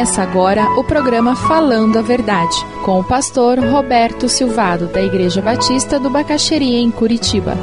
Começa agora o programa Falando a Verdade, com o pastor Roberto Silvado, da Igreja Batista do Bacaxeria, em Curitiba.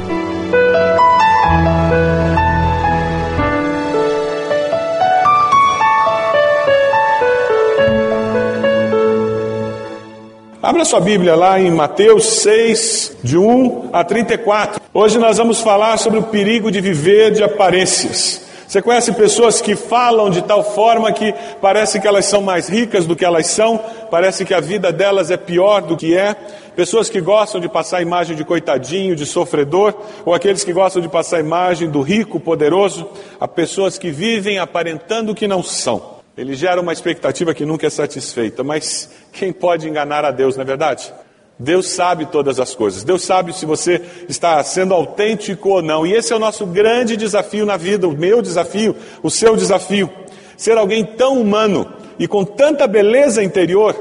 Abra sua Bíblia lá em Mateus 6, de 1 a 34. Hoje nós vamos falar sobre o perigo de viver de aparências. Você conhece pessoas que falam de tal forma que parece que elas são mais ricas do que elas são, parece que a vida delas é pior do que é. Pessoas que gostam de passar a imagem de coitadinho, de sofredor, ou aqueles que gostam de passar a imagem do rico, poderoso, a pessoas que vivem aparentando que não são. Ele gera uma expectativa que nunca é satisfeita, mas quem pode enganar a Deus, não é verdade? Deus sabe todas as coisas. Deus sabe se você está sendo autêntico ou não. E esse é o nosso grande desafio na vida, o meu desafio, o seu desafio. Ser alguém tão humano e com tanta beleza interior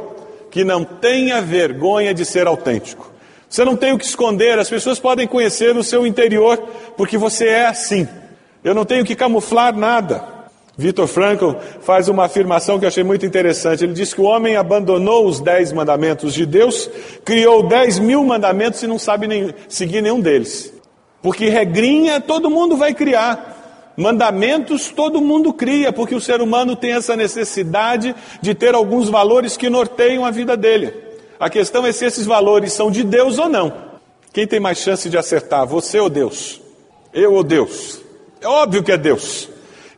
que não tenha vergonha de ser autêntico. Você não tem o que esconder, as pessoas podem conhecer o seu interior porque você é assim. Eu não tenho que camuflar nada. Vitor Frankl faz uma afirmação que eu achei muito interessante. Ele diz que o homem abandonou os dez mandamentos de Deus, criou dez mil mandamentos e não sabe nem, seguir nenhum deles. Porque regrinha todo mundo vai criar. Mandamentos todo mundo cria, porque o ser humano tem essa necessidade de ter alguns valores que norteiam a vida dele. A questão é se esses valores são de Deus ou não. Quem tem mais chance de acertar, você ou Deus? Eu ou Deus? É óbvio que é Deus.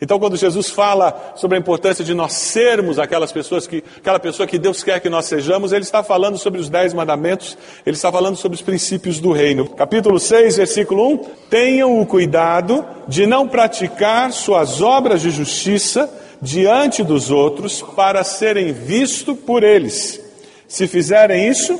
Então, quando Jesus fala sobre a importância de nós sermos aquelas pessoas que, aquela pessoa que Deus quer que nós sejamos, ele está falando sobre os dez mandamentos, ele está falando sobre os princípios do reino. Capítulo 6, versículo 1: Tenham o cuidado de não praticar suas obras de justiça diante dos outros para serem vistos por eles. Se fizerem isso,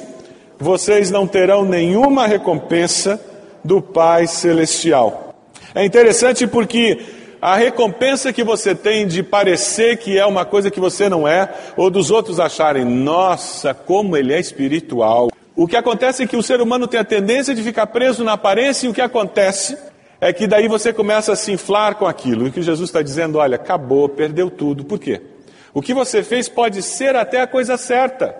vocês não terão nenhuma recompensa do Pai Celestial. É interessante porque a recompensa que você tem de parecer que é uma coisa que você não é, ou dos outros acharem, nossa, como ele é espiritual. O que acontece é que o ser humano tem a tendência de ficar preso na aparência, e o que acontece é que daí você começa a se inflar com aquilo. E que Jesus está dizendo: olha, acabou, perdeu tudo. Por quê? O que você fez pode ser até a coisa certa,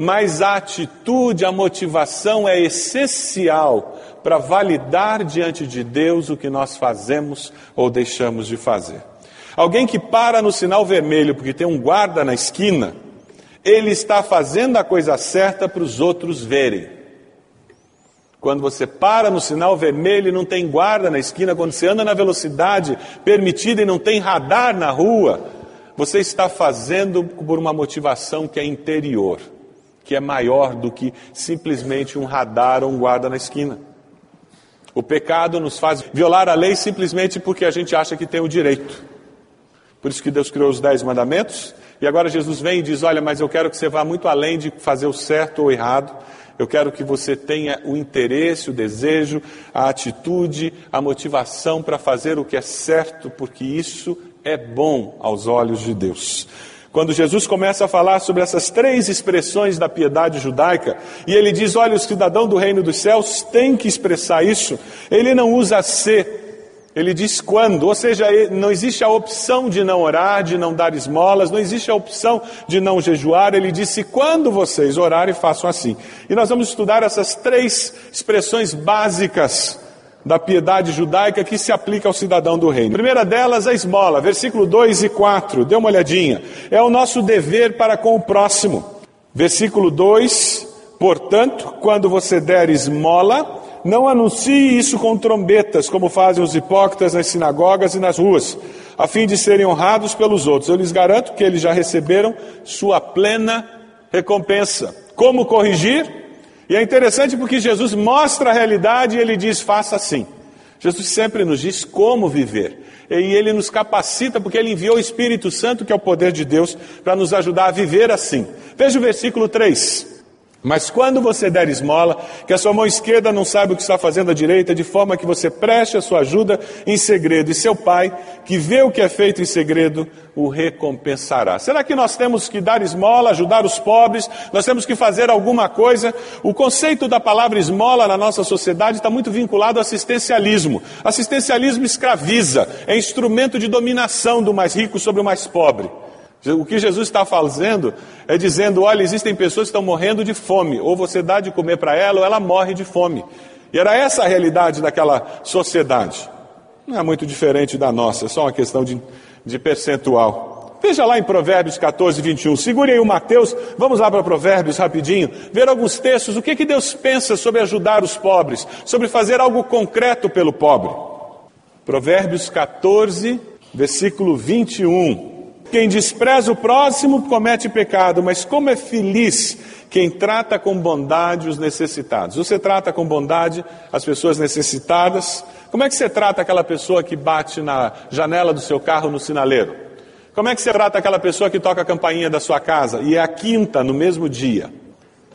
mas a atitude, a motivação é essencial para validar diante de Deus o que nós fazemos ou deixamos de fazer. Alguém que para no sinal vermelho porque tem um guarda na esquina, ele está fazendo a coisa certa para os outros verem. Quando você para no sinal vermelho e não tem guarda na esquina, quando você anda na velocidade permitida e não tem radar na rua, você está fazendo por uma motivação que é interior que é maior do que simplesmente um radar ou um guarda na esquina. O pecado nos faz violar a lei simplesmente porque a gente acha que tem o direito. Por isso que Deus criou os dez mandamentos. E agora Jesus vem e diz: Olha, mas eu quero que você vá muito além de fazer o certo ou errado. Eu quero que você tenha o interesse, o desejo, a atitude, a motivação para fazer o que é certo, porque isso é bom aos olhos de Deus. Quando Jesus começa a falar sobre essas três expressões da piedade judaica, e ele diz: olha, o cidadão do reino dos céus tem que expressar isso, ele não usa ser, ele diz quando, ou seja, não existe a opção de não orar, de não dar esmolas, não existe a opção de não jejuar, ele disse quando vocês orarem, façam assim. E nós vamos estudar essas três expressões básicas da piedade judaica que se aplica ao cidadão do reino. A primeira delas, a esmola, versículo 2 e 4, dê uma olhadinha. É o nosso dever para com o próximo. Versículo 2, portanto, quando você der esmola, não anuncie isso com trombetas, como fazem os hipócritas nas sinagogas e nas ruas, a fim de serem honrados pelos outros. Eu lhes garanto que eles já receberam sua plena recompensa. Como corrigir? E é interessante porque Jesus mostra a realidade e ele diz: faça assim. Jesus sempre nos diz como viver. E ele nos capacita porque ele enviou o Espírito Santo, que é o poder de Deus, para nos ajudar a viver assim. Veja o versículo 3. Mas quando você der esmola, que a sua mão esquerda não saiba o que está fazendo a direita, de forma que você preste a sua ajuda em segredo, e seu pai, que vê o que é feito em segredo, o recompensará. Será que nós temos que dar esmola, ajudar os pobres? Nós temos que fazer alguma coisa? O conceito da palavra esmola na nossa sociedade está muito vinculado ao assistencialismo. Assistencialismo escraviza, é instrumento de dominação do mais rico sobre o mais pobre. O que Jesus está fazendo é dizendo: olha, existem pessoas que estão morrendo de fome, ou você dá de comer para ela, ou ela morre de fome. E era essa a realidade daquela sociedade. Não é muito diferente da nossa, é só uma questão de, de percentual. Veja lá em Provérbios 14, 21. Segure aí o Mateus, vamos lá para Provérbios rapidinho, ver alguns textos, o que, que Deus pensa sobre ajudar os pobres, sobre fazer algo concreto pelo pobre. Provérbios 14, versículo 21. Quem despreza o próximo comete pecado, mas como é feliz quem trata com bondade os necessitados. Você trata com bondade as pessoas necessitadas? Como é que você trata aquela pessoa que bate na janela do seu carro no sinaleiro? Como é que você trata aquela pessoa que toca a campainha da sua casa e é a quinta no mesmo dia?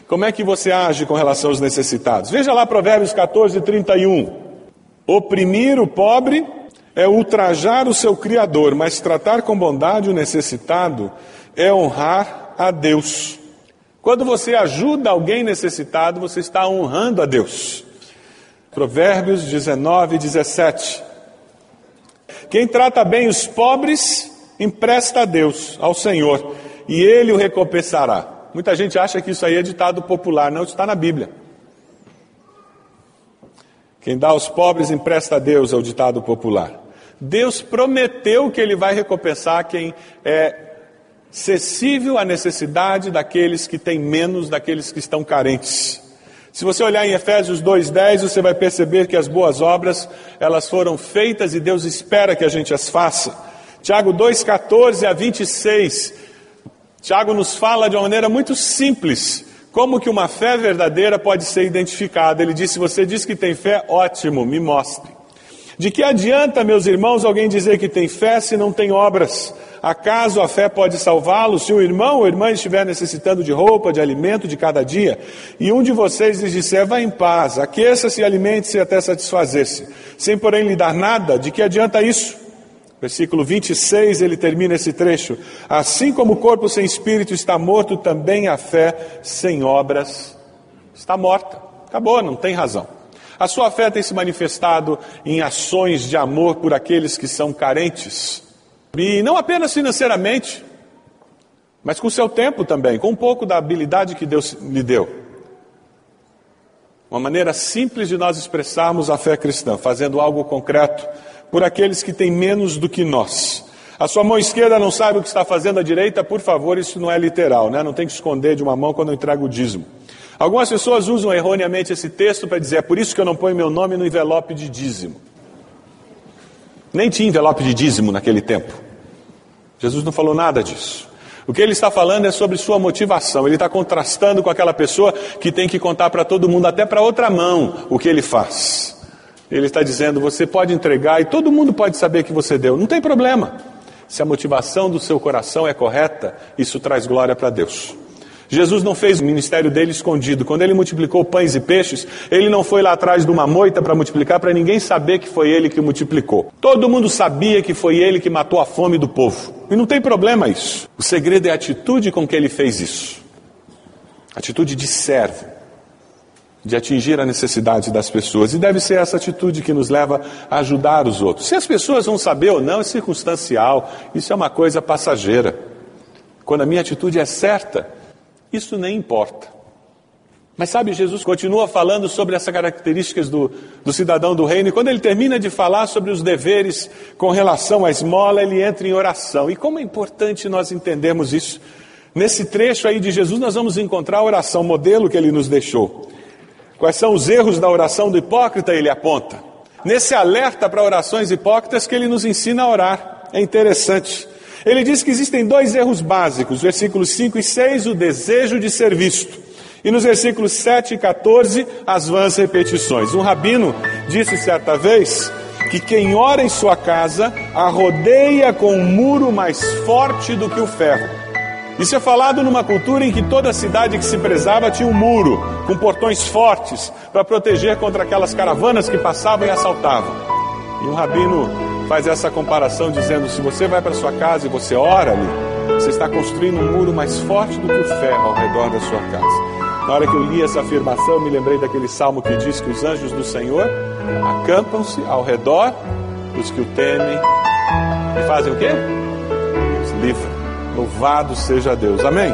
Como é que você age com relação aos necessitados? Veja lá Provérbios 14, 31. Oprimir o pobre é ultrajar o seu Criador, mas tratar com bondade o necessitado é honrar a Deus. Quando você ajuda alguém necessitado, você está honrando a Deus. Provérbios 19, 17. Quem trata bem os pobres, empresta a Deus, ao Senhor, e Ele o recompensará. Muita gente acha que isso aí é ditado popular, não, está na Bíblia. Quem dá aos pobres empresta a Deus, é o ditado popular. Deus prometeu que Ele vai recompensar quem é acessível à necessidade daqueles que têm menos, daqueles que estão carentes. Se você olhar em Efésios 2:10, você vai perceber que as boas obras, elas foram feitas e Deus espera que a gente as faça. Tiago 2:14 a 26. Tiago nos fala de uma maneira muito simples como que uma fé verdadeira pode ser identificada. Ele disse: "Você diz que tem fé, ótimo, me mostre". De que adianta, meus irmãos, alguém dizer que tem fé se não tem obras? Acaso a fé pode salvá-lo se o irmão ou irmã estiver necessitando de roupa, de alimento de cada dia, e um de vocês lhes disser, vá em paz, aqueça-se e alimente-se até satisfazer-se, sem porém lhe dar nada, de que adianta isso? Versículo 26, ele termina esse trecho. Assim como o corpo sem espírito está morto, também a fé sem obras está morta. Acabou, não tem razão. A sua fé tem se manifestado em ações de amor por aqueles que são carentes. E não apenas financeiramente, mas com seu tempo também, com um pouco da habilidade que Deus lhe deu. Uma maneira simples de nós expressarmos a fé cristã, fazendo algo concreto por aqueles que têm menos do que nós. A sua mão esquerda não sabe o que está fazendo a direita, por favor, isso não é literal, né? Não tem que esconder de uma mão quando eu entrego o dízimo. Algumas pessoas usam erroneamente esse texto para dizer: é por isso que eu não ponho meu nome no envelope de dízimo. Nem tinha envelope de dízimo naquele tempo. Jesus não falou nada disso. O que ele está falando é sobre sua motivação. Ele está contrastando com aquela pessoa que tem que contar para todo mundo, até para outra mão, o que ele faz. Ele está dizendo: você pode entregar e todo mundo pode saber que você deu. Não tem problema. Se a motivação do seu coração é correta, isso traz glória para Deus. Jesus não fez o ministério dele escondido. Quando ele multiplicou pães e peixes, ele não foi lá atrás de uma moita para multiplicar, para ninguém saber que foi ele que multiplicou. Todo mundo sabia que foi ele que matou a fome do povo. E não tem problema isso. O segredo é a atitude com que ele fez isso. Atitude de servo, de atingir a necessidade das pessoas. E deve ser essa atitude que nos leva a ajudar os outros. Se as pessoas vão saber ou não é circunstancial, isso é uma coisa passageira. Quando a minha atitude é certa, isso nem importa. Mas sabe, Jesus continua falando sobre essas características do, do, cidadão do reino, e quando ele termina de falar sobre os deveres com relação à esmola, ele entra em oração. E como é importante nós entendermos isso. Nesse trecho aí de Jesus, nós vamos encontrar a oração modelo que ele nos deixou. Quais são os erros da oração do hipócrita, ele aponta. Nesse alerta para orações hipócritas que ele nos ensina a orar. É interessante. Ele diz que existem dois erros básicos, versículos 5 e 6, o desejo de ser visto. E nos versículos 7 e 14, as vãs repetições. Um rabino disse certa vez que quem ora em sua casa a rodeia com um muro mais forte do que o ferro. Isso é falado numa cultura em que toda cidade que se prezava tinha um muro, com portões fortes, para proteger contra aquelas caravanas que passavam e assaltavam. E um rabino faz essa comparação dizendo: se você vai para sua casa e você ora ali, você está construindo um muro mais forte do que o ferro ao redor da sua casa. Na hora que eu li essa afirmação, me lembrei daquele salmo que diz que os anjos do Senhor acampam-se ao redor dos que o temem e fazem o quê? Os livram. Louvado seja Deus. Amém?